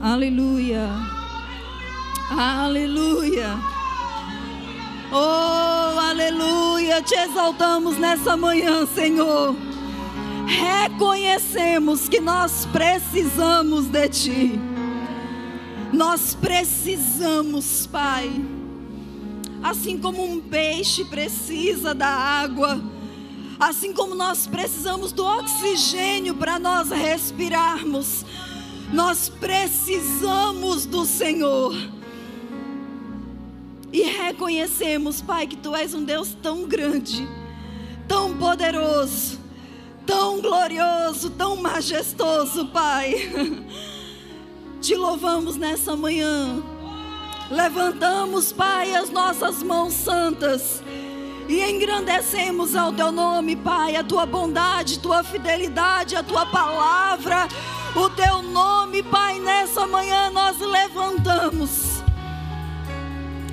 Aleluia. Aleluia. Oh, aleluia. Te exaltamos nessa manhã, Senhor. Reconhecemos que nós precisamos de Ti. Nós precisamos, Pai. Assim como um peixe precisa da água, assim como nós precisamos do oxigênio para nós respirarmos, nós precisamos do Senhor. E reconhecemos, Pai, que Tu és um Deus tão grande, tão poderoso, tão glorioso, tão majestoso, Pai. Te louvamos nessa manhã. Levantamos, Pai, as nossas mãos santas e engrandecemos ao teu nome, Pai, a tua bondade, tua fidelidade, a tua palavra, o teu nome, Pai, nessa manhã nós levantamos.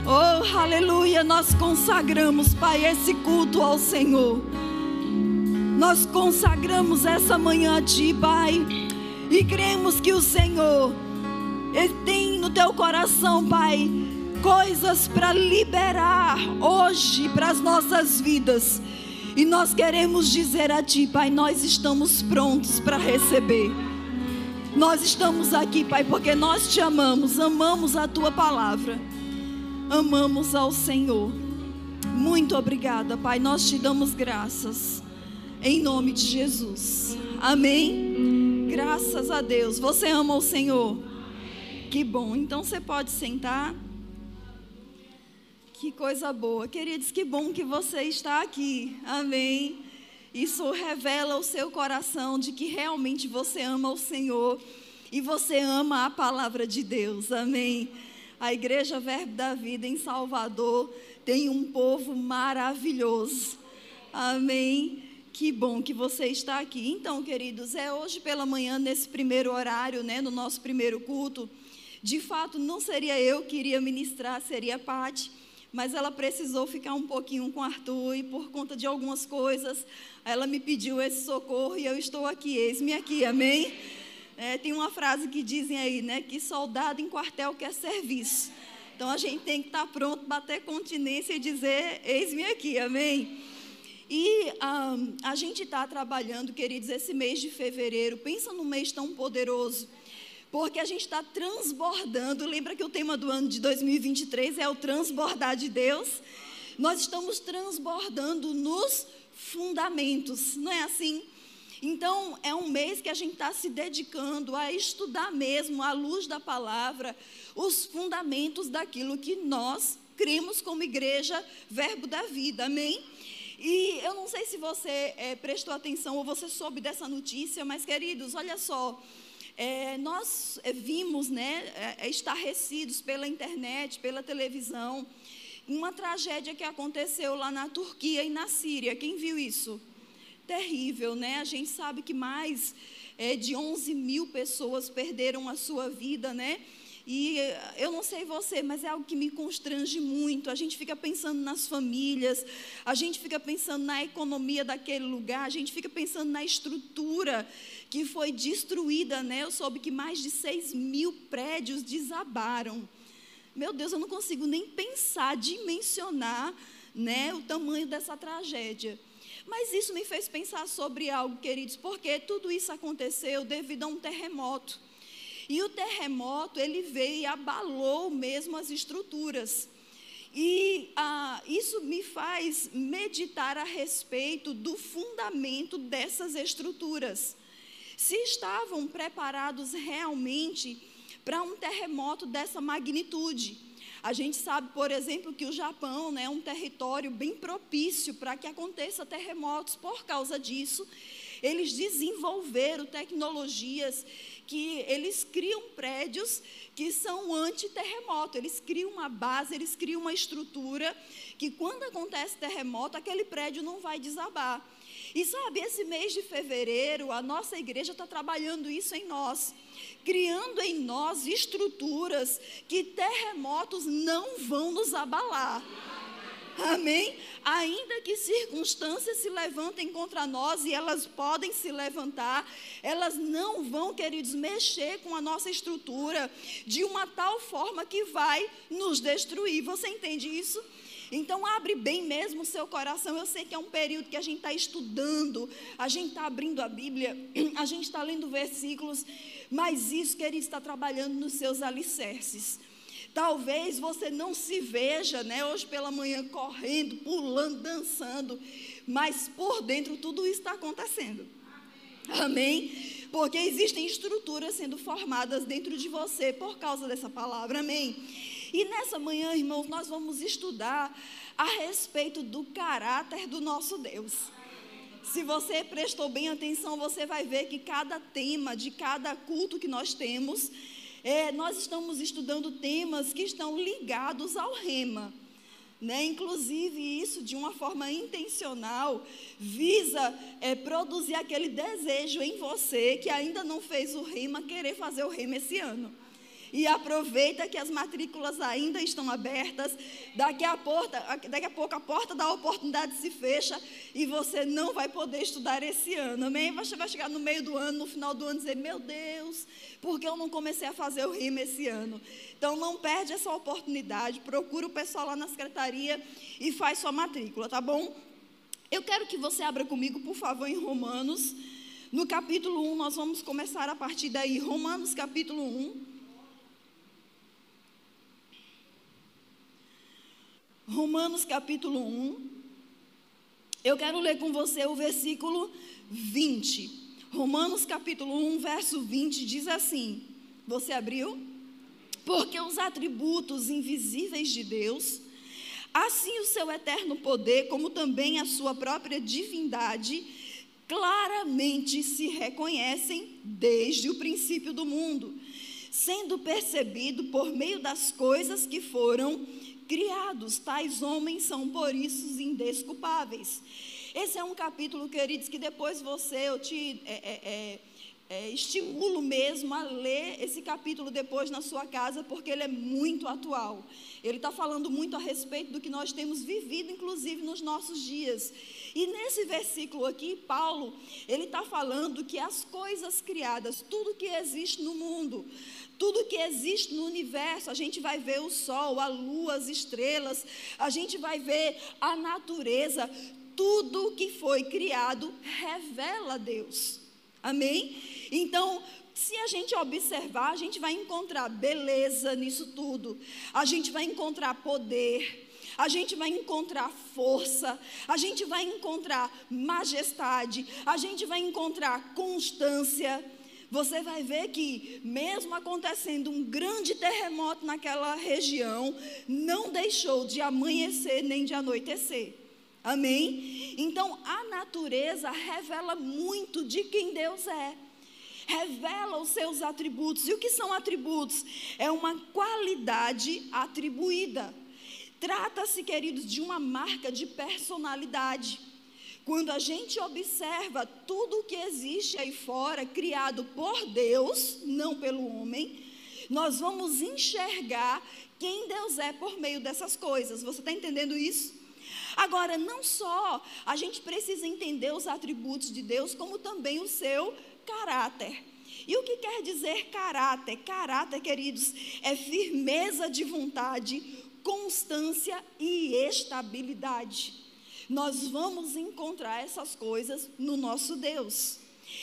Oh, aleluia, nós consagramos, Pai, esse culto ao Senhor. Nós consagramos essa manhã a Ti, Pai, e cremos que o Senhor Ele tem no teu coração, Pai, coisas para liberar hoje para as nossas vidas. E nós queremos dizer a Ti, Pai, nós estamos prontos para receber. Nós estamos aqui, Pai, porque nós te amamos, amamos a Tua palavra, amamos ao Senhor. Muito obrigada, Pai, nós te damos graças, em nome de Jesus. Amém. Graças a Deus. Você ama o Senhor? Que bom. Então você pode sentar. Que coisa boa. Queridos, que bom que você está aqui. Amém. Isso revela o seu coração de que realmente você ama o Senhor e você ama a palavra de Deus. Amém. A Igreja Verbo da Vida em Salvador tem um povo maravilhoso. Amém. Que bom que você está aqui. Então, queridos, é hoje pela manhã, nesse primeiro horário, né, no nosso primeiro culto. De fato, não seria eu que iria ministrar, seria a mas ela precisou ficar um pouquinho com Arthur e por conta de algumas coisas, ela me pediu esse socorro e eu estou aqui, eis-me aqui, amém? É, tem uma frase que dizem aí, né, que soldado em quartel quer serviço. Então a gente tem que estar pronto, bater continência e dizer, eis-me aqui, amém? E um, a gente está trabalhando, queridos, esse mês de fevereiro, pensa num mês tão poderoso porque a gente está transbordando. Lembra que o tema do ano de 2023 é o transbordar de Deus? Nós estamos transbordando nos fundamentos, não é assim? Então, é um mês que a gente está se dedicando a estudar mesmo, à luz da palavra, os fundamentos daquilo que nós cremos como igreja, verbo da vida, amém? E eu não sei se você é, prestou atenção ou você soube dessa notícia, mas queridos, olha só, é, nós é, vimos, né, é, estarrecidos pela internet, pela televisão, uma tragédia que aconteceu lá na Turquia e na Síria. Quem viu isso? Terrível, né? A gente sabe que mais é, de 11 mil pessoas perderam a sua vida, né? E eu não sei você, mas é algo que me constrange muito. A gente fica pensando nas famílias, a gente fica pensando na economia daquele lugar, a gente fica pensando na estrutura que foi destruída, né? Eu soube que mais de 6 mil prédios desabaram. Meu Deus, eu não consigo nem pensar, dimensionar né, o tamanho dessa tragédia. Mas isso me fez pensar sobre algo, queridos, porque tudo isso aconteceu devido a um terremoto. E o terremoto, ele veio e abalou mesmo as estruturas. E ah, isso me faz meditar a respeito do fundamento dessas estruturas se estavam preparados realmente para um terremoto dessa magnitude. A gente sabe, por exemplo, que o Japão né, é um território bem propício para que aconteça terremotos. Por causa disso, eles desenvolveram tecnologias que eles criam prédios que são anti-terremoto. Eles criam uma base, eles criam uma estrutura que quando acontece terremoto, aquele prédio não vai desabar. E sabe, esse mês de fevereiro, a nossa igreja está trabalhando isso em nós, criando em nós estruturas que terremotos não vão nos abalar. Amém? Ainda que circunstâncias se levantem contra nós e elas podem se levantar, elas não vão, queridos, mexer com a nossa estrutura de uma tal forma que vai nos destruir. Você entende isso? Então, abre bem mesmo o seu coração. Eu sei que é um período que a gente está estudando, a gente está abrindo a Bíblia, a gente está lendo versículos, mas isso, querido, está trabalhando nos seus alicerces. Talvez você não se veja, né, hoje pela manhã correndo, pulando, dançando, mas por dentro tudo isso está acontecendo. Amém? Porque existem estruturas sendo formadas dentro de você por causa dessa palavra. Amém? E nessa manhã, irmãos, nós vamos estudar a respeito do caráter do nosso Deus. Se você prestou bem atenção, você vai ver que cada tema de cada culto que nós temos é, nós estamos estudando temas que estão ligados ao rema. Né? Inclusive, isso de uma forma intencional visa é, produzir aquele desejo em você que ainda não fez o rema, querer fazer o rema esse ano. E aproveita que as matrículas ainda estão abertas. Daqui a, porta, daqui a pouco a porta da oportunidade se fecha e você não vai poder estudar esse ano. Amém? Você vai chegar no meio do ano, no final do ano, dizer: Meu Deus, por que eu não comecei a fazer o rima esse ano? Então não perde essa oportunidade. Procura o pessoal lá na secretaria e faz sua matrícula, tá bom? Eu quero que você abra comigo, por favor, em Romanos. No capítulo 1, nós vamos começar a partir daí. Romanos, capítulo 1. Romanos capítulo 1. Eu quero ler com você o versículo 20. Romanos capítulo 1, verso 20 diz assim: Você abriu? Porque os atributos invisíveis de Deus, assim o seu eterno poder, como também a sua própria divindade, claramente se reconhecem desde o princípio do mundo, sendo percebido por meio das coisas que foram criados, tais homens são por isso indesculpáveis. Esse é um capítulo, queridos, que depois você, eu te é, é, é, é, estimulo mesmo a ler esse capítulo depois na sua casa, porque ele é muito atual. Ele está falando muito a respeito do que nós temos vivido, inclusive nos nossos dias. E nesse versículo aqui, Paulo, ele está falando que as coisas criadas, tudo que existe no mundo, tudo que existe no universo, a gente vai ver o sol, a lua, as estrelas, a gente vai ver a natureza, tudo que foi criado revela Deus. Amém? Então, se a gente observar, a gente vai encontrar beleza nisso tudo, a gente vai encontrar poder, a gente vai encontrar força, a gente vai encontrar majestade, a gente vai encontrar constância você vai ver que, mesmo acontecendo um grande terremoto naquela região, não deixou de amanhecer nem de anoitecer. Amém? Então, a natureza revela muito de quem Deus é. Revela os seus atributos. E o que são atributos? É uma qualidade atribuída. Trata-se, queridos, de uma marca de personalidade. Quando a gente observa tudo o que existe aí fora, criado por Deus, não pelo homem, nós vamos enxergar quem Deus é por meio dessas coisas. Você está entendendo isso? Agora, não só a gente precisa entender os atributos de Deus, como também o seu caráter. E o que quer dizer caráter? Caráter, queridos, é firmeza de vontade, constância e estabilidade nós vamos encontrar essas coisas no nosso Deus.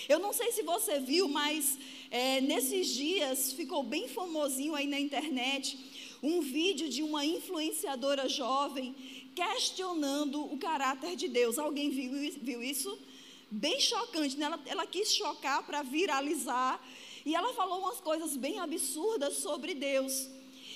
Eu não sei se você viu, mas é, nesses dias ficou bem famosinho aí na internet um vídeo de uma influenciadora jovem questionando o caráter de Deus. Alguém viu, viu isso? Bem chocante, né? ela, ela quis chocar para viralizar e ela falou umas coisas bem absurdas sobre Deus.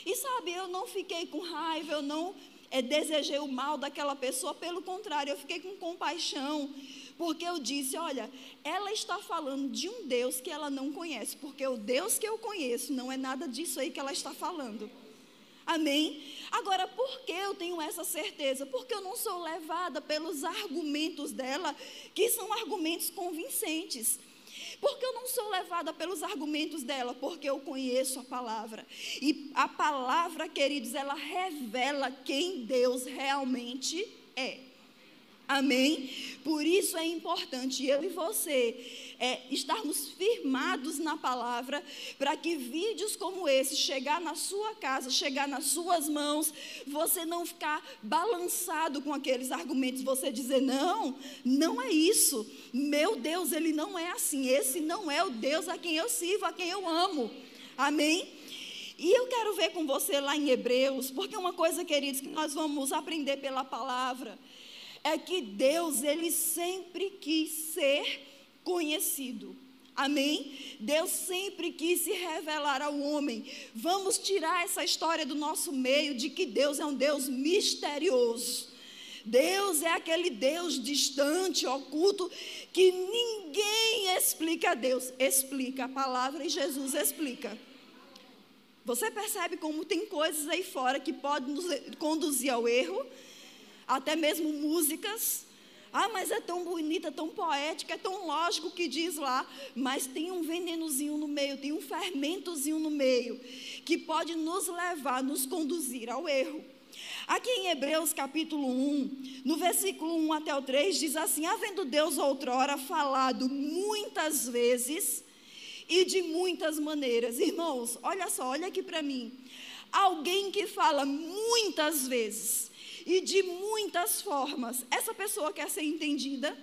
E sabe, eu não fiquei com raiva, eu não é, desejei o mal daquela pessoa, pelo contrário, eu fiquei com compaixão, porque eu disse: olha, ela está falando de um Deus que ela não conhece, porque o Deus que eu conheço não é nada disso aí que ela está falando. Amém? Agora, por que eu tenho essa certeza? Porque eu não sou levada pelos argumentos dela, que são argumentos convincentes. Porque eu não sou levada pelos argumentos dela, porque eu conheço a palavra. E a palavra, queridos, ela revela quem Deus realmente é. Amém? Por isso é importante eu e você é, estarmos firmados na palavra, para que vídeos como esse chegar na sua casa, chegar nas suas mãos, você não ficar balançado com aqueles argumentos, você dizer não, não é isso. Meu Deus, ele não é assim. Esse não é o Deus a quem eu sirvo, a quem eu amo. Amém? E eu quero ver com você lá em Hebreus, porque uma coisa, queridos, que nós vamos aprender pela palavra é que Deus, ele sempre quis ser conhecido. Amém? Deus sempre quis se revelar ao homem. Vamos tirar essa história do nosso meio de que Deus é um Deus misterioso. Deus é aquele Deus distante, oculto, que ninguém explica. Deus explica a palavra e Jesus explica. Você percebe como tem coisas aí fora que podem nos conduzir ao erro? até mesmo músicas. Ah, mas é tão bonita, tão poética, é tão lógico que diz lá, mas tem um venenozinho no meio, tem um fermentozinho no meio, que pode nos levar, nos conduzir ao erro. Aqui em Hebreus capítulo 1, no versículo 1 até o 3, diz assim: Havendo Deus outrora falado muitas vezes e de muitas maneiras. Irmãos, olha só, olha aqui para mim. Alguém que fala muitas vezes e de muitas formas. Essa pessoa quer ser entendida?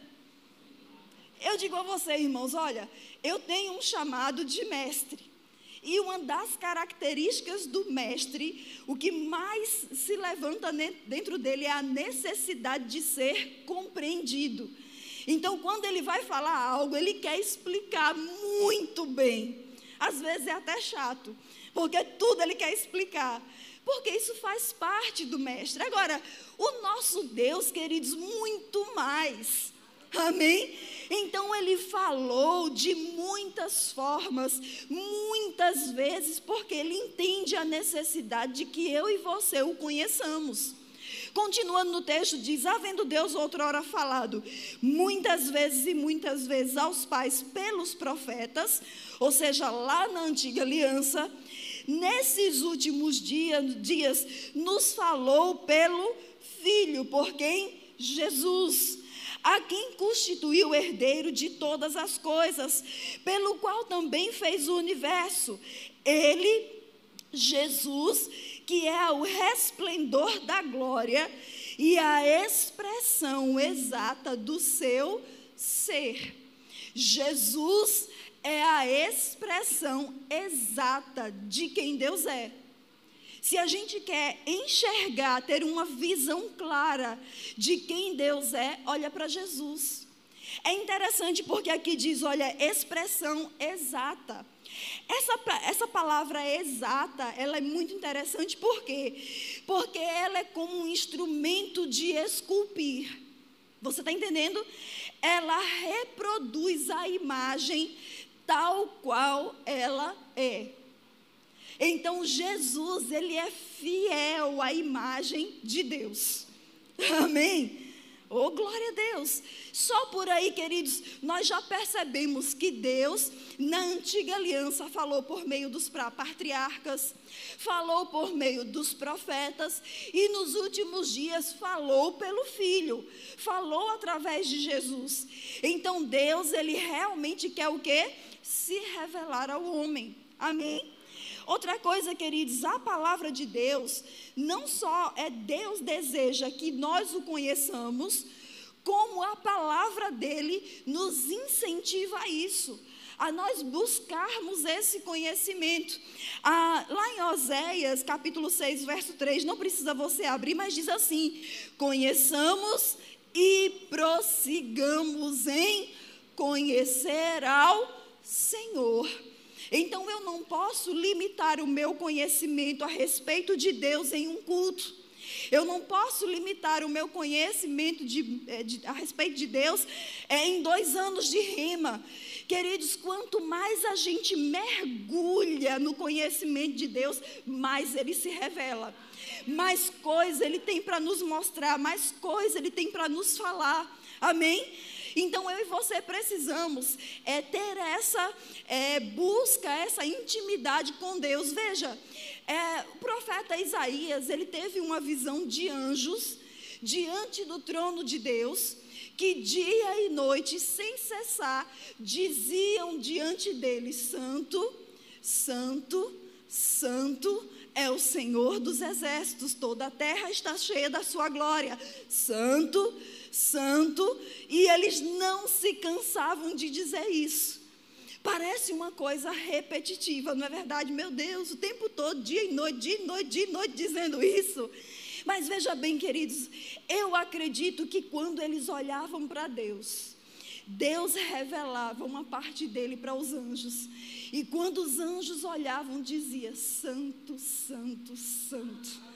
Eu digo a você, irmãos, olha, eu tenho um chamado de mestre. E uma das características do mestre, o que mais se levanta dentro dele é a necessidade de ser compreendido. Então, quando ele vai falar algo, ele quer explicar muito bem. Às vezes é até chato, porque tudo ele quer explicar porque isso faz parte do mestre. Agora, o nosso Deus, queridos, muito mais. Amém? Então ele falou de muitas formas, muitas vezes, porque ele entende a necessidade de que eu e você o conheçamos. Continuando no texto, diz: Havendo Deus outrora falado, muitas vezes e muitas vezes aos pais pelos profetas, ou seja, lá na antiga aliança, nesses últimos dias, nos falou pelo Filho, por quem? Jesus, a quem constituiu herdeiro de todas as coisas, pelo qual também fez o universo. Ele, Jesus, que é o resplendor da glória e a expressão exata do seu ser. Jesus é a expressão exata de quem Deus é. Se a gente quer enxergar, ter uma visão clara de quem Deus é, olha para Jesus. É interessante porque aqui diz, olha, expressão exata. Essa, essa palavra exata, ela é muito interessante, por quê? Porque ela é como um instrumento de esculpir. Você está entendendo? Ela reproduz a imagem tal qual ela é. Então Jesus, ele é fiel à imagem de Deus. Amém? Oh, glória a Deus. Só por aí, queridos, nós já percebemos que Deus, na antiga aliança, falou por meio dos patriarcas, falou por meio dos profetas e nos últimos dias falou pelo Filho, falou através de Jesus. Então Deus, ele realmente quer o quê? se revelar ao homem. Amém? Outra coisa, queridos, a palavra de Deus, não só é Deus deseja que nós o conheçamos, como a palavra dele nos incentiva a isso, a nós buscarmos esse conhecimento. Ah, lá em Oséias, capítulo 6, verso 3, não precisa você abrir, mas diz assim: conheçamos e prossigamos em conhecer ao Senhor. Então eu não posso limitar o meu conhecimento a respeito de Deus em um culto. Eu não posso limitar o meu conhecimento de, é, de, a respeito de Deus é, em dois anos de rima. Queridos, quanto mais a gente mergulha no conhecimento de Deus, mais ele se revela. Mais coisa ele tem para nos mostrar, mais coisa ele tem para nos falar. Amém? Então eu e você precisamos é, ter essa é, busca, essa intimidade com Deus. Veja, é, o profeta Isaías ele teve uma visão de anjos diante do trono de Deus que dia e noite, sem cessar, diziam diante dele: Santo, Santo, Santo é o Senhor dos exércitos, toda a terra está cheia da sua glória. Santo, Santo, e eles não se cansavam de dizer isso. Parece uma coisa repetitiva, não é verdade? Meu Deus, o tempo todo, dia e noite, dia e noite, dia e noite, dizendo isso. Mas veja bem, queridos, eu acredito que quando eles olhavam para Deus, Deus revelava uma parte dele para os anjos. E quando os anjos olhavam, dizia: Santo, Santo, Santo.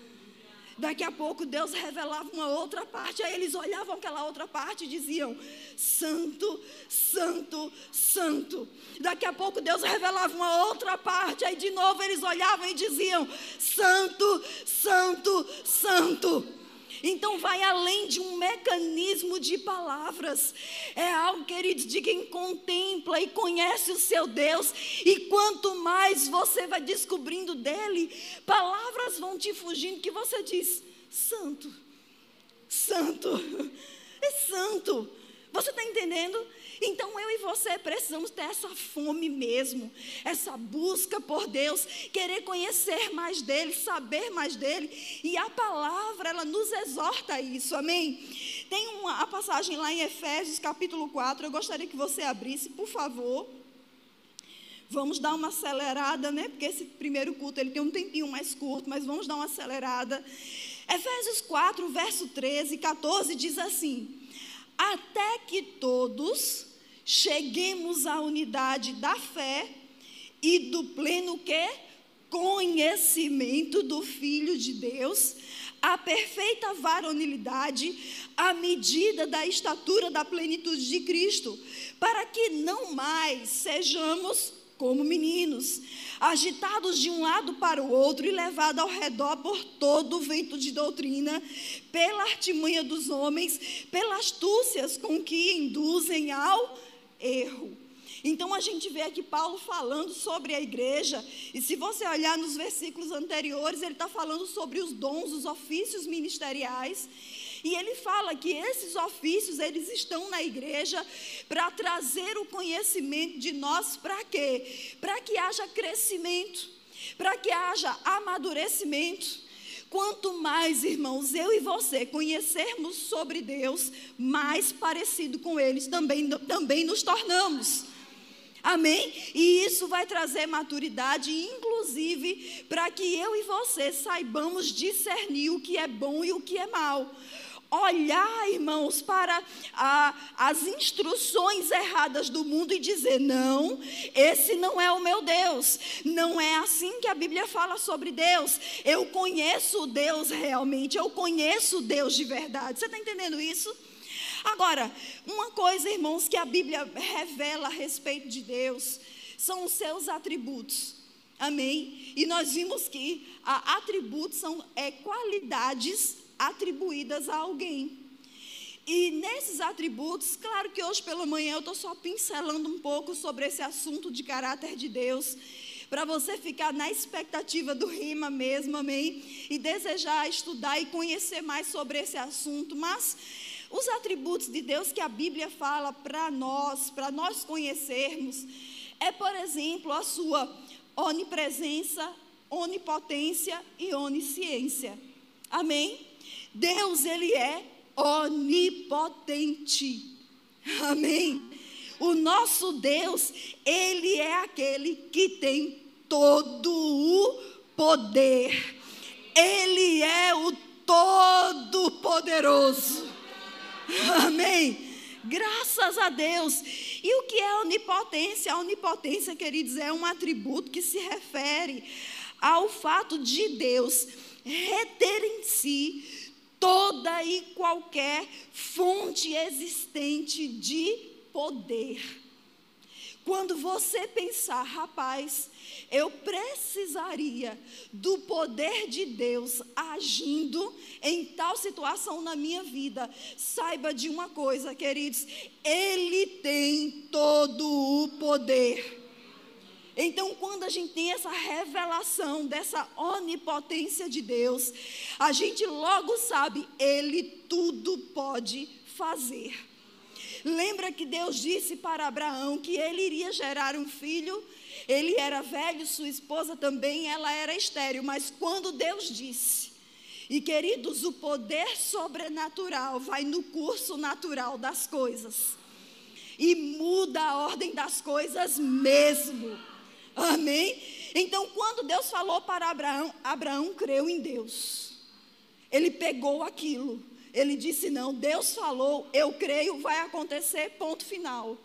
Daqui a pouco Deus revelava uma outra parte, aí eles olhavam aquela outra parte e diziam: Santo, Santo, Santo. Daqui a pouco Deus revelava uma outra parte, aí de novo eles olhavam e diziam: Santo, Santo, Santo. Então vai além de um mecanismo de palavras. É algo, queridos, de quem contempla e conhece o seu Deus. E quanto mais você vai descobrindo dele, palavras vão te fugindo que você diz: Santo, Santo, é Santo. Você está entendendo? Então eu e você precisamos ter essa fome mesmo, essa busca por Deus, querer conhecer mais dele, saber mais dele. E a palavra, ela nos exorta a isso, amém? Tem uma a passagem lá em Efésios capítulo 4, eu gostaria que você abrisse, por favor. Vamos dar uma acelerada, né? Porque esse primeiro culto ele tem um tempinho mais curto, mas vamos dar uma acelerada. Efésios 4, verso 13 e 14 diz assim: Até que todos cheguemos à unidade da fé e do pleno que conhecimento do Filho de Deus, a perfeita varonilidade, à medida da estatura da plenitude de Cristo, para que não mais sejamos como meninos, agitados de um lado para o outro e levados ao redor por todo o vento de doutrina, pela artimanha dos homens, pelas astúcias com que induzem ao erro. Então a gente vê aqui Paulo falando sobre a igreja, e se você olhar nos versículos anteriores, ele está falando sobre os dons, os ofícios ministeriais. E ele fala que esses ofícios, eles estão na igreja para trazer o conhecimento de nós para quê? Para que haja crescimento, para que haja amadurecimento. Quanto mais, irmãos, eu e você conhecermos sobre Deus, mais parecido com eles também, também nos tornamos. Amém? E isso vai trazer maturidade, inclusive, para que eu e você saibamos discernir o que é bom e o que é mal olhar, irmãos, para a, as instruções erradas do mundo e dizer: não, esse não é o meu Deus. Não é assim que a Bíblia fala sobre Deus. Eu conheço Deus realmente, eu conheço Deus de verdade. Você está entendendo isso? Agora, uma coisa, irmãos, que a Bíblia revela a respeito de Deus são os seus atributos. Amém? E nós vimos que atributos são é, qualidades atribuídas a alguém. E nesses atributos, claro que hoje pela manhã eu estou só pincelando um pouco sobre esse assunto de caráter de Deus, para você ficar na expectativa do rima mesmo, amém? E desejar estudar e conhecer mais sobre esse assunto. Mas os atributos de Deus que a Bíblia fala para nós, para nós conhecermos, é, por exemplo, a sua onipresença, onipotência e onisciência. Amém? Deus, Ele é onipotente. Amém. O nosso Deus, Ele é aquele que tem todo o poder. Ele é o Todo-Poderoso. Amém. Graças a Deus. E o que é onipotência? A onipotência, queridos, é um atributo que se refere ao fato de Deus reter em si toda e qualquer fonte existente de poder. Quando você pensar, rapaz, eu precisaria do poder de Deus agindo em tal situação na minha vida. Saiba de uma coisa, queridos, Ele tem todo o poder. Então, quando a gente tem essa revelação dessa onipotência de Deus, a gente logo sabe, Ele tudo pode fazer. Lembra que Deus disse para Abraão que ele iria gerar um filho? Ele era velho, sua esposa também, ela era estéril, mas quando Deus disse, e queridos, o poder sobrenatural vai no curso natural das coisas e muda a ordem das coisas mesmo. Amém? Então, quando Deus falou para Abraão, Abraão creu em Deus. Ele pegou aquilo. Ele disse: Não, Deus falou, eu creio, vai acontecer, ponto final.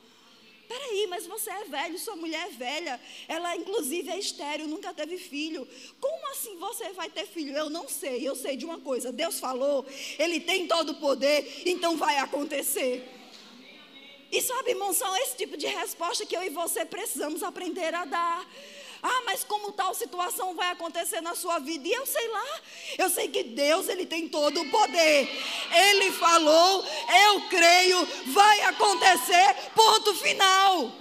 Peraí, mas você é velho, sua mulher é velha, ela inclusive é estéreo, nunca teve filho. Como assim você vai ter filho? Eu não sei, eu sei de uma coisa: Deus falou, Ele tem todo o poder, então vai acontecer. E sabe, irmão, são esse tipo de resposta que eu e você precisamos aprender a dar. Ah, mas como tal situação vai acontecer na sua vida? E eu sei lá. Eu sei que Deus, ele tem todo o poder. Ele falou, eu creio, vai acontecer. Ponto final.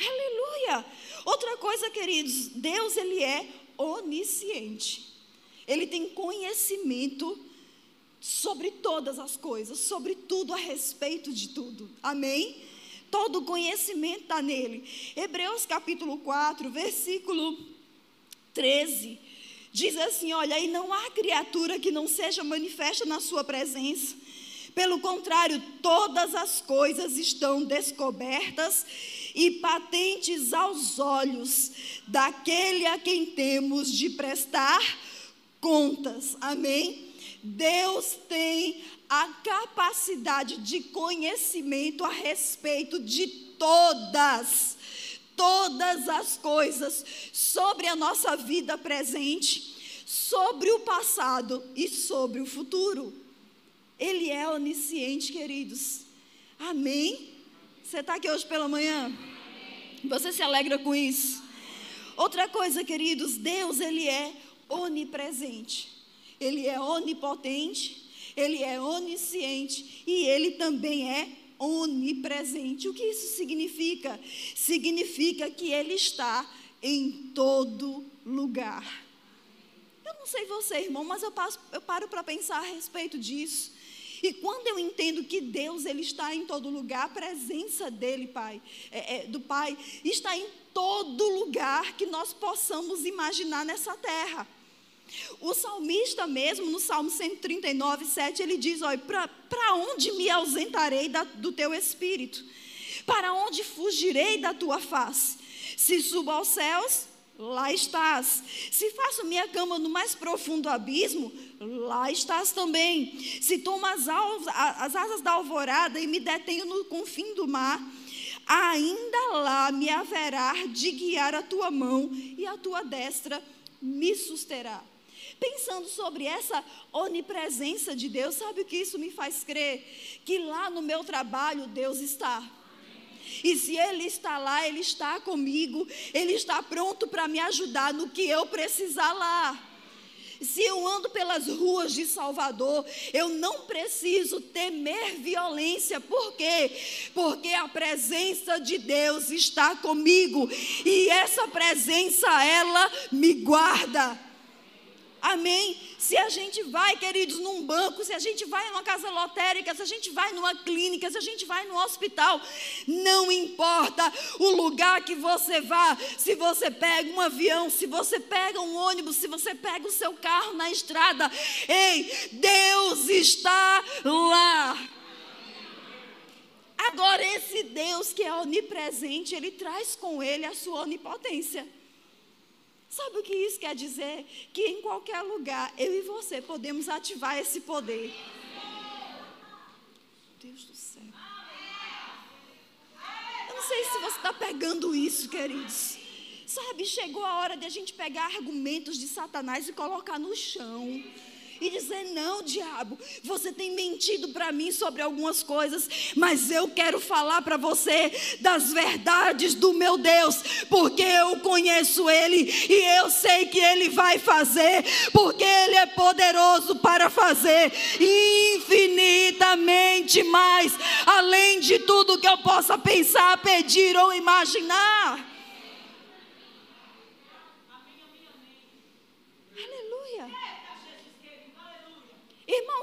Aleluia. Outra coisa, queridos, Deus ele é onisciente. Ele tem conhecimento sobre todas as coisas, sobre tudo a respeito de tudo. Amém? Todo conhecimento está nele. Hebreus capítulo 4, versículo 13. Diz assim: Olha, e não há criatura que não seja manifesta na sua presença. Pelo contrário, todas as coisas estão descobertas e patentes aos olhos daquele a quem temos de prestar contas. Amém? Deus tem a capacidade de conhecimento a respeito de todas, todas as coisas sobre a nossa vida presente, sobre o passado e sobre o futuro. Ele é onisciente, queridos. Amém? Você está aqui hoje pela manhã? Você se alegra com isso? Outra coisa, queridos, Deus, Ele é onipresente. Ele é onipotente, ele é onisciente e ele também é onipresente. O que isso significa? Significa que ele está em todo lugar. Eu não sei você, irmão, mas eu, passo, eu paro para pensar a respeito disso. E quando eu entendo que Deus ele está em todo lugar, a presença dele, Pai, é, é, do Pai, está em todo lugar que nós possamos imaginar nessa terra. O salmista mesmo, no Salmo 139, 7, ele diz: Olha, para onde me ausentarei da, do teu espírito? Para onde fugirei da tua face? Se subo aos céus, lá estás. Se faço minha cama no mais profundo abismo, lá estás também. Se tomo as, as asas da alvorada e me detenho no confim do mar, ainda lá me haverá de guiar a tua mão e a tua destra me susterá. Pensando sobre essa onipresença de Deus, sabe o que isso me faz crer? Que lá no meu trabalho Deus está. E se Ele está lá, Ele está comigo, Ele está pronto para me ajudar no que eu precisar lá. Se eu ando pelas ruas de Salvador, eu não preciso temer violência. Por quê? Porque a presença de Deus está comigo e essa presença ela me guarda. Amém? Se a gente vai, queridos, num banco, se a gente vai numa casa lotérica, se a gente vai numa clínica, se a gente vai no hospital, não importa o lugar que você vá, se você pega um avião, se você pega um ônibus, se você pega o seu carro na estrada, ei, Deus está lá. Agora, esse Deus que é onipresente, ele traz com ele a sua onipotência. Sabe o que isso quer dizer? Que em qualquer lugar, eu e você podemos ativar esse poder. Deus do céu. Eu não sei se você está pegando isso, queridos. Sabe, chegou a hora de a gente pegar argumentos de Satanás e colocar no chão e dizer: Não, diabo, você tem mentido para mim sobre algumas coisas, mas eu quero falar para você das verdades do meu Deus, porque eu conheço Ele e eu sei que Ele vai fazer, porque Ele é poderoso para fazer infinitamente mais, além de tudo que eu possa pensar, pedir ou imaginar.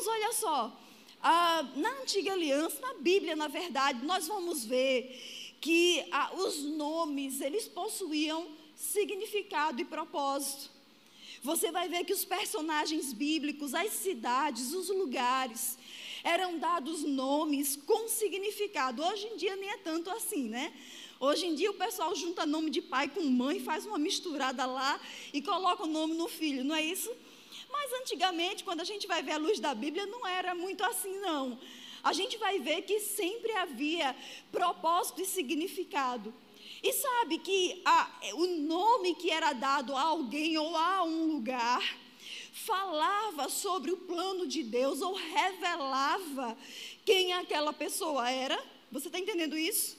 Olha só. Ah, na antiga aliança, na Bíblia, na verdade, nós vamos ver que ah, os nomes, eles possuíam significado e propósito. Você vai ver que os personagens bíblicos, as cidades, os lugares, eram dados nomes com significado. Hoje em dia nem é tanto assim, né? Hoje em dia o pessoal junta nome de pai com mãe, faz uma misturada lá e coloca o nome no filho, não é isso? Mas antigamente, quando a gente vai ver a luz da Bíblia, não era muito assim, não. A gente vai ver que sempre havia propósito e significado. E sabe que a, o nome que era dado a alguém ou a um lugar falava sobre o plano de Deus ou revelava quem aquela pessoa era. Você está entendendo isso?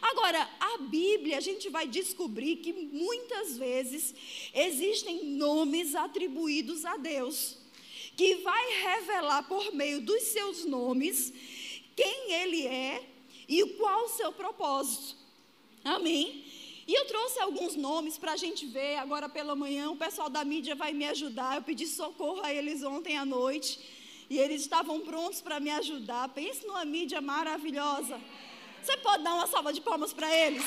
Agora, a Bíblia, a gente vai descobrir que muitas vezes existem nomes atribuídos a Deus, que vai revelar por meio dos seus nomes quem Ele é e qual o seu propósito. Amém? E eu trouxe alguns nomes para a gente ver agora pela manhã. O pessoal da mídia vai me ajudar. Eu pedi socorro a eles ontem à noite. E eles estavam prontos para me ajudar. Pense numa mídia maravilhosa. Você pode dar uma salva de palmas para eles?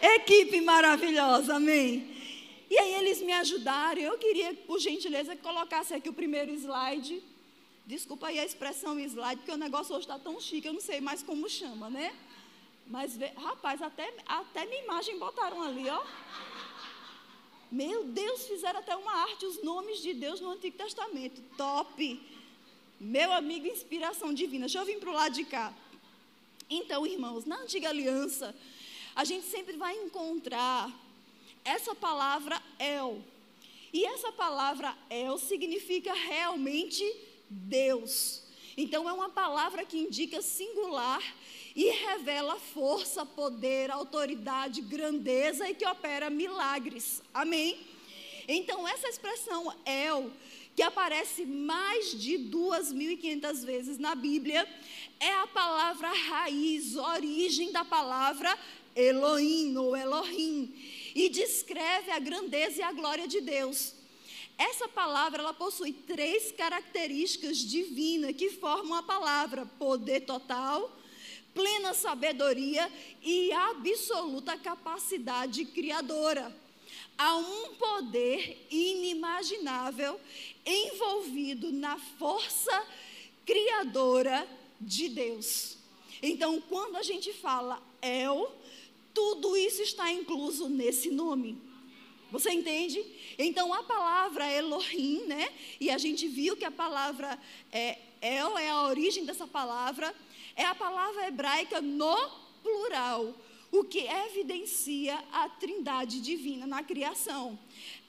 Equipe maravilhosa, amém. E aí eles me ajudaram. Eu queria, por gentileza, que colocasse aqui o primeiro slide. Desculpa aí a expressão slide, porque o negócio hoje está tão chique, eu não sei mais como chama, né? Mas, rapaz, até, até minha imagem botaram ali, ó. Meu Deus, fizeram até uma arte, os nomes de Deus no Antigo Testamento. Top! Meu amigo, inspiração divina. Deixa eu vir para o lado de cá. Então, irmãos, na antiga aliança, a gente sempre vai encontrar essa palavra El. E essa palavra El significa realmente Deus. Então, é uma palavra que indica singular e revela força, poder, autoridade, grandeza e que opera milagres. Amém? Então, essa expressão El, que aparece mais de 2.500 vezes na Bíblia, é a palavra raiz, origem da palavra Elohim ou Elohim, e descreve a grandeza e a glória de Deus. Essa palavra ela possui três características divinas que formam a palavra: poder total, plena sabedoria e absoluta capacidade criadora. Há um poder inimaginável envolvido na força criadora de Deus. Então, quando a gente fala El, tudo isso está incluso nesse nome. Você entende? Então a palavra Elohim, né? E a gente viu que a palavra é, El é a origem dessa palavra é a palavra hebraica no plural, o que evidencia a trindade divina na criação.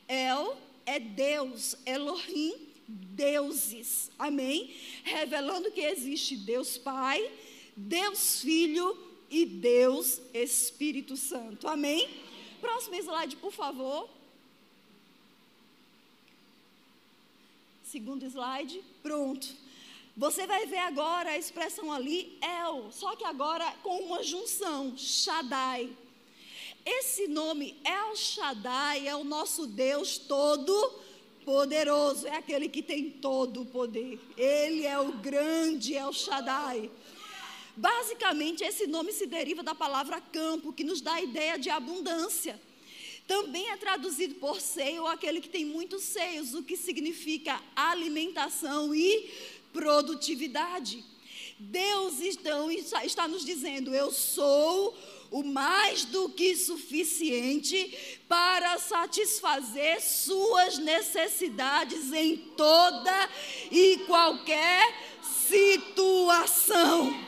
El é Deus, Elohim, deuses. Amém? Revelando que existe Deus Pai, Deus Filho e Deus Espírito Santo. Amém? Próximo slide, por favor. Segundo slide, pronto. Você vai ver agora a expressão ali, El, só que agora com uma junção, Shaddai. Esse nome, El Shaddai, é o nosso Deus todo poderoso, é aquele que tem todo o poder. Ele é o grande El Shaddai. Basicamente, esse nome se deriva da palavra campo, que nos dá a ideia de abundância. Também é traduzido por seio, aquele que tem muitos seios, o que significa alimentação e produtividade. Deus então está nos dizendo: Eu sou o mais do que suficiente para satisfazer suas necessidades em toda e qualquer situação.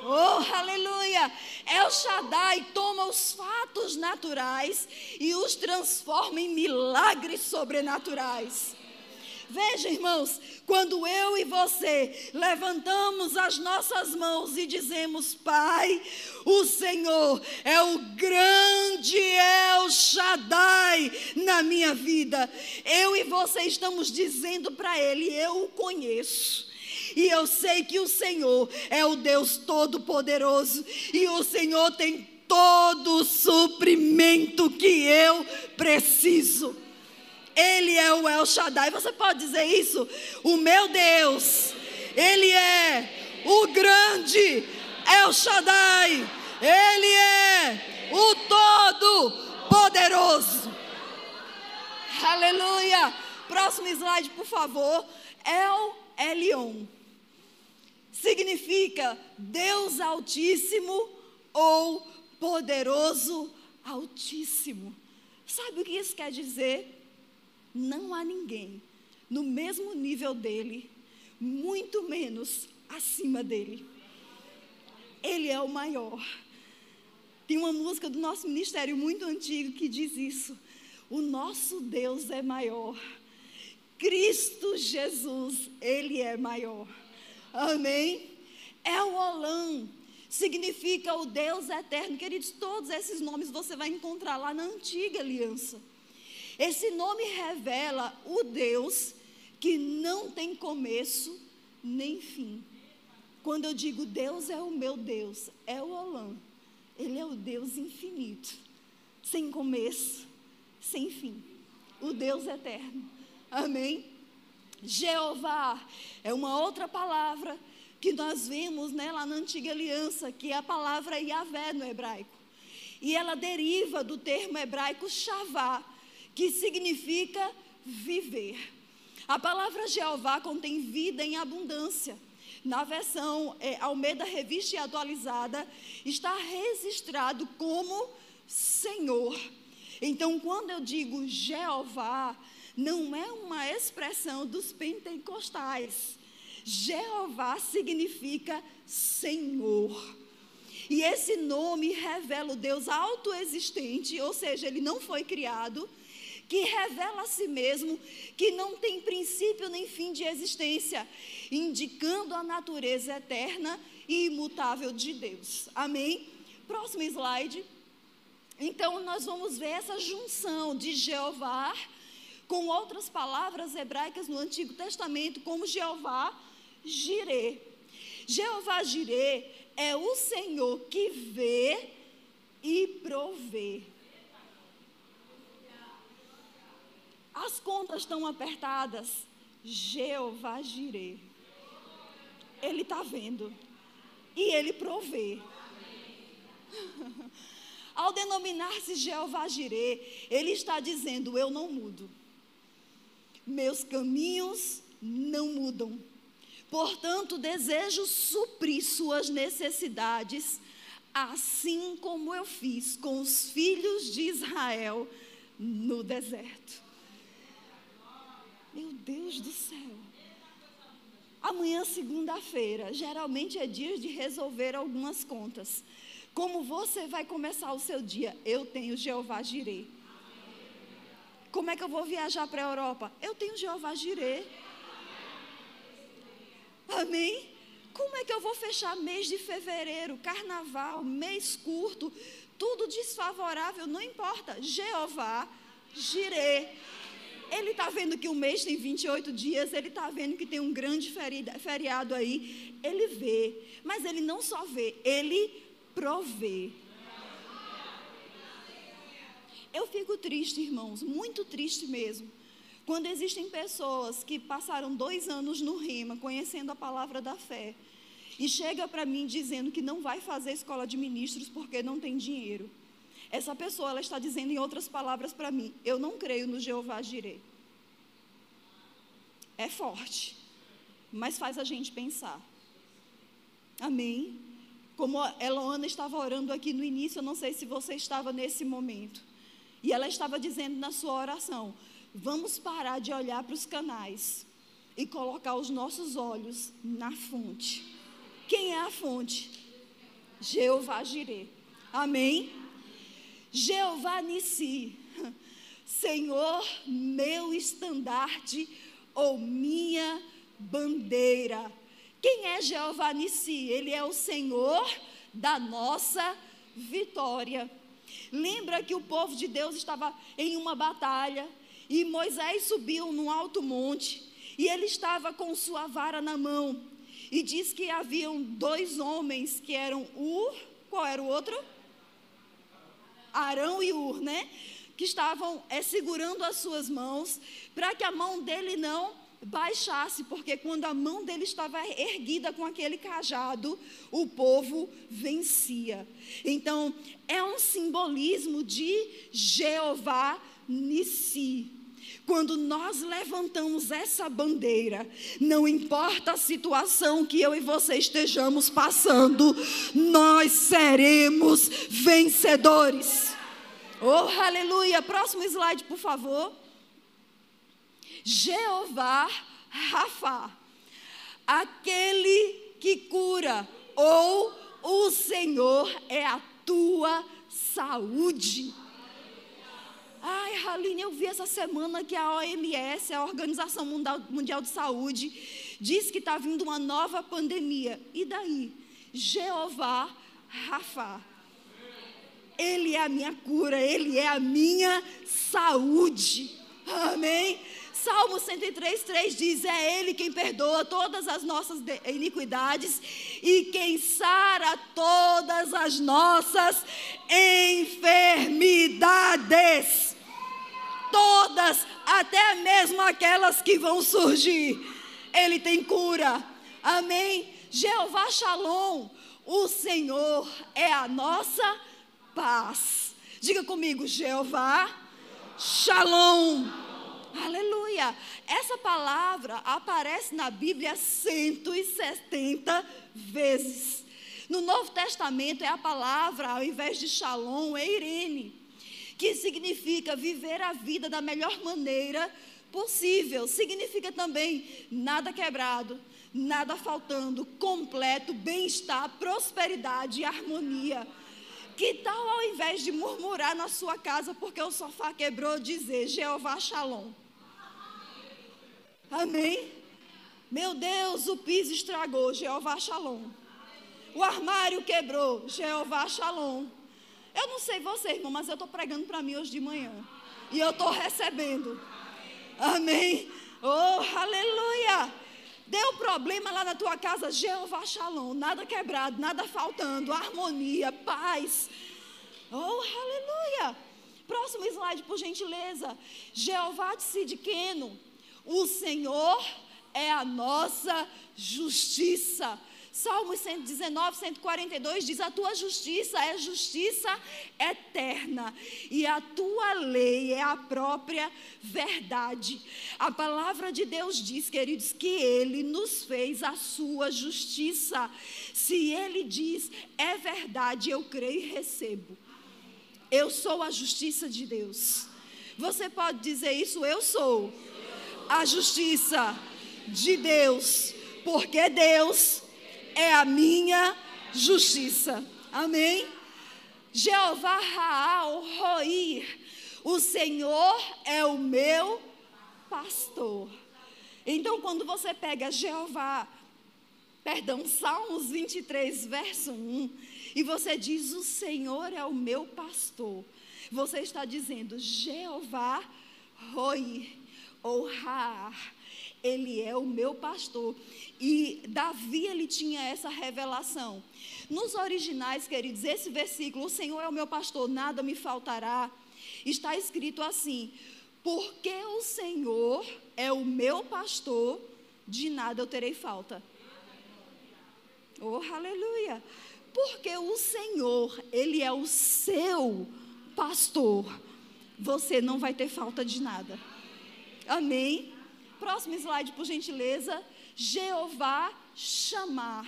Oh, aleluia! El Shaddai toma os fatos naturais e os transforma em milagres sobrenaturais. Veja, irmãos, quando eu e você levantamos as nossas mãos e dizemos, Pai, o Senhor é o grande El Shaddai na minha vida, eu e você estamos dizendo para Ele, eu o conheço. E eu sei que o Senhor é o Deus Todo-Poderoso e o Senhor tem todo o suprimento que eu preciso. Ele é o El Shaddai. Você pode dizer isso? O meu Deus, Ele é o grande El Shaddai. Ele é o Todo-Poderoso. Aleluia. Próximo slide, por favor. El Elion. Significa Deus Altíssimo ou Poderoso Altíssimo. Sabe o que isso quer dizer? Não há ninguém no mesmo nível dele, muito menos acima dele. Ele é o maior. Tem uma música do nosso ministério muito antigo que diz isso. O nosso Deus é maior. Cristo Jesus, ele é maior. Amém? É o Olam, significa o Deus eterno. Queridos, todos esses nomes você vai encontrar lá na antiga aliança. Esse nome revela o Deus que não tem começo nem fim. Quando eu digo Deus é o meu Deus, é o Olam. Ele é o Deus infinito, sem começo, sem fim. O Deus eterno. Amém? Jeová é uma outra palavra que nós vemos né, lá na antiga aliança, que é a palavra Yahvé no hebraico. E ela deriva do termo hebraico Shavá, que significa viver. A palavra Jeová contém vida em abundância. Na versão é, Almeida Revista e Atualizada, está registrado como Senhor. Então, quando eu digo Jeová, não é uma expressão dos pentecostais. Jeová significa Senhor. E esse nome revela o Deus autoexistente, ou seja, ele não foi criado, que revela a si mesmo que não tem princípio nem fim de existência, indicando a natureza eterna e imutável de Deus. Amém? Próximo slide. Então, nós vamos ver essa junção de Jeová com outras palavras hebraicas no Antigo Testamento, como Jeová Jirê. Jeová Jirê é o Senhor que vê e provê. As contas estão apertadas. Jeová Jirê. Ele está vendo. E ele provê. Ao denominar-se Jeová Jirê, ele está dizendo: Eu não mudo. Meus caminhos não mudam. Portanto, desejo suprir suas necessidades, assim como eu fiz com os filhos de Israel no deserto. Meu Deus do céu. Amanhã, segunda-feira, geralmente é dia de resolver algumas contas. Como você vai começar o seu dia? Eu tenho Jeová Jirê. Como é que eu vou viajar para a Europa? Eu tenho Jeová Jirê. Amém? Como é que eu vou fechar mês de fevereiro, carnaval, mês curto, tudo desfavorável, não importa. Jeová Jirê. Ele está vendo que o mês tem 28 dias, ele está vendo que tem um grande feriado aí. Ele vê, mas ele não só vê, ele provê. Eu fico triste, irmãos, muito triste mesmo, quando existem pessoas que passaram dois anos no Rima, conhecendo a palavra da fé, e chega para mim dizendo que não vai fazer escola de ministros porque não tem dinheiro. Essa pessoa ela está dizendo em outras palavras para mim: eu não creio no Jeová Jireh. É forte, mas faz a gente pensar. Amém? Como a Eloana estava orando aqui no início, eu não sei se você estava nesse momento. E ela estava dizendo na sua oração: vamos parar de olhar para os canais e colocar os nossos olhos na fonte. Quem é a fonte? Jeová Jireh. Amém? Jeová Nissi, Senhor, meu estandarte ou minha bandeira. Quem é Jeová Nissi? Ele é o Senhor da nossa vitória. Lembra que o povo de Deus estava em uma batalha e Moisés subiu num alto monte e ele estava com sua vara na mão. E diz que haviam dois homens que eram Ur, qual era o outro? Arão e Ur, né? Que estavam é, segurando as suas mãos para que a mão dele não baixasse, porque quando a mão dele estava erguida com aquele cajado, o povo vencia. Então, é um simbolismo de Jeová Nissi. Quando nós levantamos essa bandeira, não importa a situação que eu e você estejamos passando, nós seremos vencedores. Oh, aleluia! Próximo slide, por favor. Jeová Rafa, aquele que cura, ou o Senhor é a tua saúde. Ai, Haline, eu vi essa semana que a OMS, a Organização Mundial de Saúde, diz que está vindo uma nova pandemia. E daí? Jeová Rafa. Ele é a minha cura, ele é a minha saúde. Amém? Salmo 103, 3 diz: É Ele quem perdoa todas as nossas iniquidades e quem sara todas as nossas enfermidades. Todas, até mesmo aquelas que vão surgir. Ele tem cura. Amém? Jeová Shalom, o Senhor é a nossa paz. Diga comigo, Jeová Shalom. Aleluia! Essa palavra aparece na Bíblia 170 vezes. No Novo Testamento é a palavra, ao invés de shalom, é Irene, que significa viver a vida da melhor maneira possível. Significa também nada quebrado, nada faltando, completo, bem-estar, prosperidade e harmonia. Que tal ao invés de murmurar na sua casa porque o sofá quebrou, dizer Jeová Shalom? Amém? Meu Deus, o piso estragou, Jeová Shalom. O armário quebrou, Jeová Shalom. Eu não sei você, irmão, mas eu estou pregando para mim hoje de manhã. E eu estou recebendo. Amém? Oh, aleluia! Deu problema lá na tua casa, Jeová Shalom. Nada quebrado, nada faltando. Harmonia, paz. Oh, aleluia! Próximo slide, por gentileza. Jeová de Sidqueno. O Senhor é a nossa justiça. Salmos 119, 142 diz: A tua justiça é justiça eterna, e a tua lei é a própria verdade. A palavra de Deus diz, queridos, que Ele nos fez a sua justiça. Se Ele diz, é verdade, eu creio e recebo. Eu sou a justiça de Deus. Você pode dizer isso? Eu sou a justiça de Deus, porque Deus é a minha justiça. Amém? Jeová Raal Roir, o Senhor é o meu pastor. Então, quando você pega Jeová, perdão, Salmos 23, verso 1, e você diz: O Senhor é o meu pastor, você está dizendo: Jeová Roir ou Raar. Ele é o meu pastor. E Davi, ele tinha essa revelação. Nos originais, queridos, esse versículo, o Senhor é o meu pastor, nada me faltará, está escrito assim: porque o Senhor é o meu pastor, de nada eu terei falta. Oh, aleluia! Porque o Senhor, Ele é o seu pastor, você não vai ter falta de nada. Amém? Próximo slide, por gentileza. Jeová chamar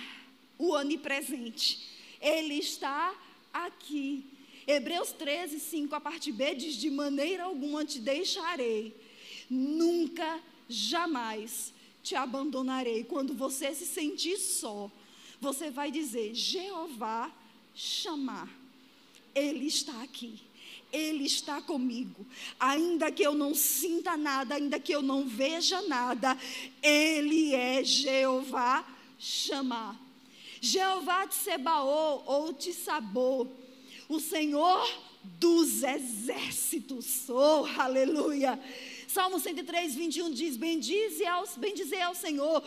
o onipresente. Ele está aqui. Hebreus 13, 5, a parte B diz: De maneira alguma te deixarei, nunca, jamais te abandonarei. Quando você se sentir só, você vai dizer: Jeová chamar. Ele está aqui. Ele está comigo. Ainda que eu não sinta nada, ainda que eu não veja nada, Ele é Jeová chamar. Jeová de Sebaô ou de Sabô, o Senhor dos exércitos. Oh, aleluia! Salmo 103, 21 diz: Bendize ao, bendizei ao Senhor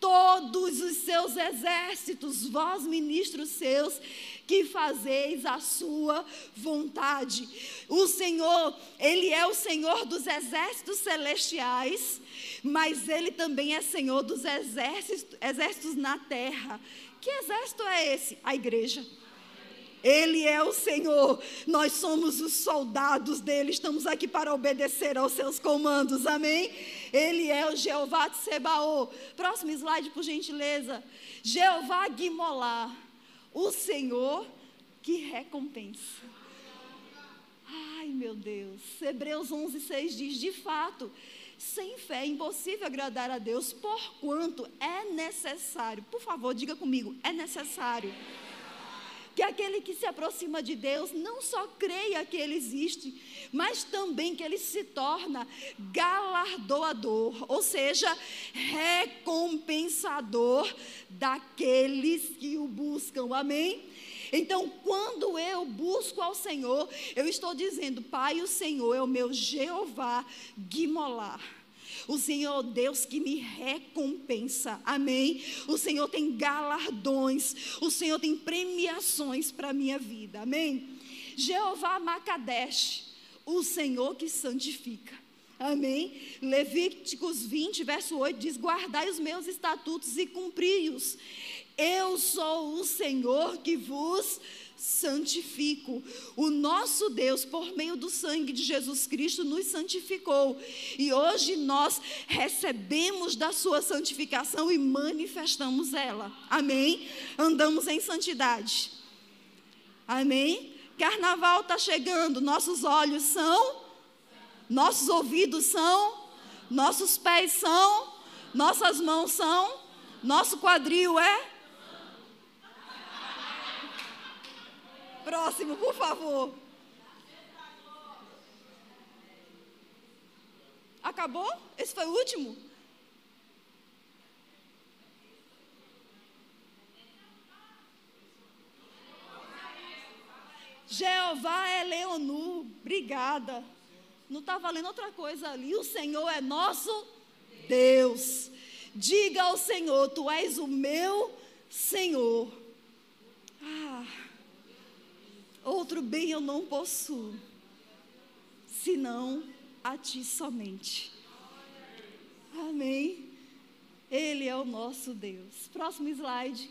todos os seus exércitos, vós ministros seus, que fazeis a sua vontade. O Senhor, Ele é o Senhor dos exércitos celestiais, mas Ele também é Senhor dos exércitos, exércitos na terra. Que exército é esse? A igreja. Ele é o Senhor, nós somos os soldados dele, estamos aqui para obedecer aos seus comandos, amém? Ele é o Jeová de Sebaô. Próximo slide, por gentileza. Jeová Guimolá, o Senhor que recompensa. Ai, meu Deus. Hebreus 11, 6 diz: de fato, sem fé é impossível agradar a Deus, porquanto é necessário. Por favor, diga comigo: é necessário que aquele que se aproxima de Deus não só creia que Ele existe, mas também que Ele se torna galardoador, ou seja, recompensador daqueles que o buscam. Amém? Então, quando eu busco ao Senhor, eu estou dizendo, Pai, o Senhor é o meu Jeová Guimolar. O Senhor, Deus que me recompensa. Amém? O Senhor tem galardões. O Senhor tem premiações para a minha vida. Amém? Jeová Macadesh, o Senhor que santifica. Amém? Levíticos 20, verso 8 diz: Guardai os meus estatutos e cumpri-os. Eu sou o Senhor que vos santifico. O nosso Deus, por meio do sangue de Jesus Cristo, nos santificou. E hoje nós recebemos da sua santificação e manifestamos ela. Amém? Andamos em santidade. Amém? Carnaval está chegando, nossos olhos são, nossos ouvidos são, nossos pés são, nossas mãos são, nosso quadril é Próximo, por favor. Acabou? Esse foi o último? Jeová é Leonu, obrigada. Não está valendo outra coisa ali. O Senhor é nosso Deus. Diga ao Senhor: Tu és o meu Senhor. Ah. Outro bem eu não possuo, senão a ti somente. Amém. Ele é o nosso Deus. Próximo slide.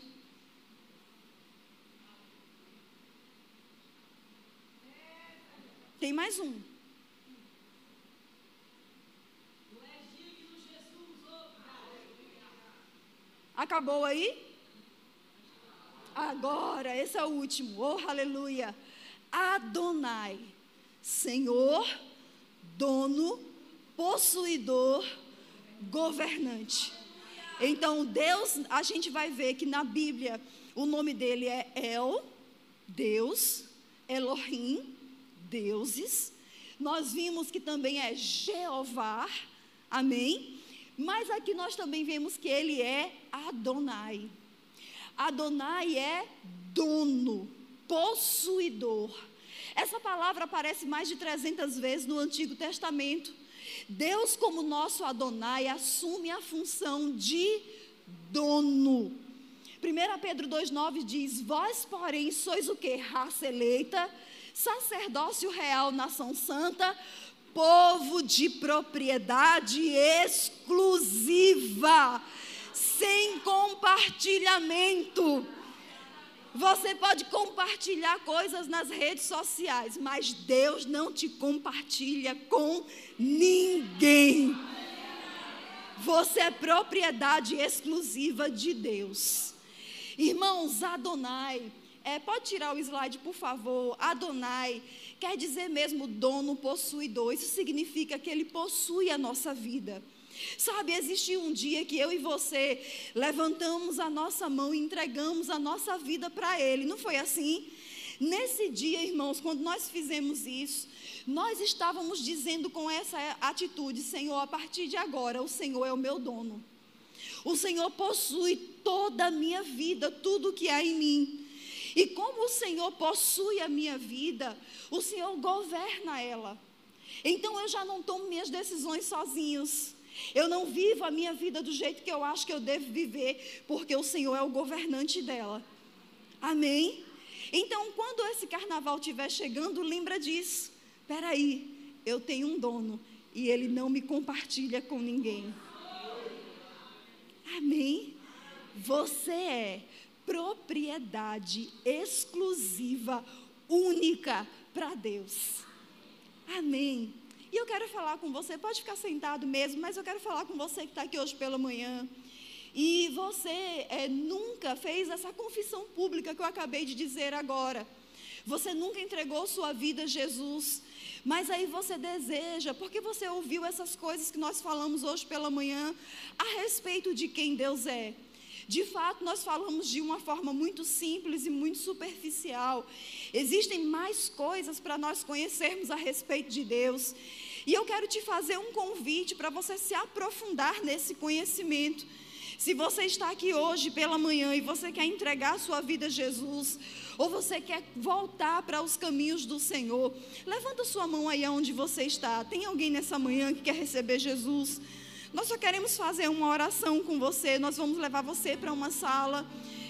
Tem mais um. Acabou aí? Agora, esse é o último. Oh, aleluia. Adonai, Senhor, dono, possuidor, governante. Então, Deus, a gente vai ver que na Bíblia o nome dele é El, Deus, Elohim, deuses. Nós vimos que também é Jeová, amém? Mas aqui nós também vemos que ele é Adonai. Adonai é dono, possuidor. Essa palavra aparece mais de 300 vezes no Antigo Testamento. Deus, como nosso Adonai, assume a função de dono. 1 Pedro 2,9 diz: Vós, porém, sois o que? Raça eleita, sacerdócio real, nação santa, povo de propriedade exclusiva sem compartilhamento. Você pode compartilhar coisas nas redes sociais, mas Deus não te compartilha com ninguém. Você é propriedade exclusiva de Deus. Irmãos, Adonai, é, pode tirar o slide, por favor. Adonai quer dizer mesmo dono, possuidor. Isso significa que ele possui a nossa vida. Sabe, existiu um dia que eu e você levantamos a nossa mão e entregamos a nossa vida para Ele, não foi assim? Nesse dia, irmãos, quando nós fizemos isso, nós estávamos dizendo com essa atitude: Senhor, a partir de agora, o Senhor é o meu dono. O Senhor possui toda a minha vida, tudo que há em mim. E como o Senhor possui a minha vida, o Senhor governa ela. Então eu já não tomo minhas decisões sozinhos. Eu não vivo a minha vida do jeito que eu acho que eu devo viver, porque o Senhor é o governante dela. Amém? Então, quando esse carnaval estiver chegando, lembra disso. Peraí, eu tenho um dono e ele não me compartilha com ninguém. Amém? Você é propriedade exclusiva, única para Deus. Amém. E eu quero falar com você, pode ficar sentado mesmo, mas eu quero falar com você que está aqui hoje pela manhã. E você é, nunca fez essa confissão pública que eu acabei de dizer agora. Você nunca entregou sua vida a Jesus. Mas aí você deseja, porque você ouviu essas coisas que nós falamos hoje pela manhã a respeito de quem Deus é. De fato, nós falamos de uma forma muito simples e muito superficial. Existem mais coisas para nós conhecermos a respeito de Deus. E eu quero te fazer um convite para você se aprofundar nesse conhecimento. Se você está aqui hoje pela manhã e você quer entregar sua vida a Jesus, ou você quer voltar para os caminhos do Senhor, levanta sua mão aí onde você está. Tem alguém nessa manhã que quer receber Jesus? Nós só queremos fazer uma oração com você. Nós vamos levar você para uma sala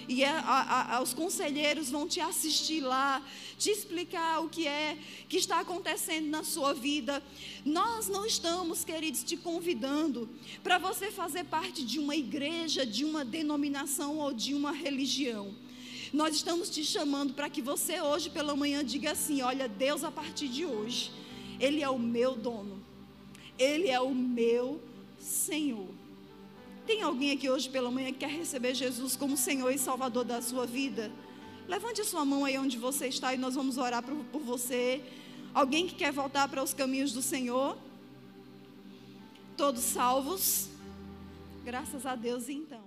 e a, a, a, os conselheiros vão te assistir lá, te explicar o que é que está acontecendo na sua vida. Nós não estamos, queridos, te convidando para você fazer parte de uma igreja, de uma denominação ou de uma religião. Nós estamos te chamando para que você hoje pela manhã diga assim: olha, Deus a partir de hoje, Ele é o meu dono, Ele é o meu Senhor. Tem alguém aqui hoje pela manhã que quer receber Jesus como Senhor e Salvador da sua vida? Levante a sua mão aí onde você está e nós vamos orar por, por você. Alguém que quer voltar para os caminhos do Senhor? Todos salvos? Graças a Deus então.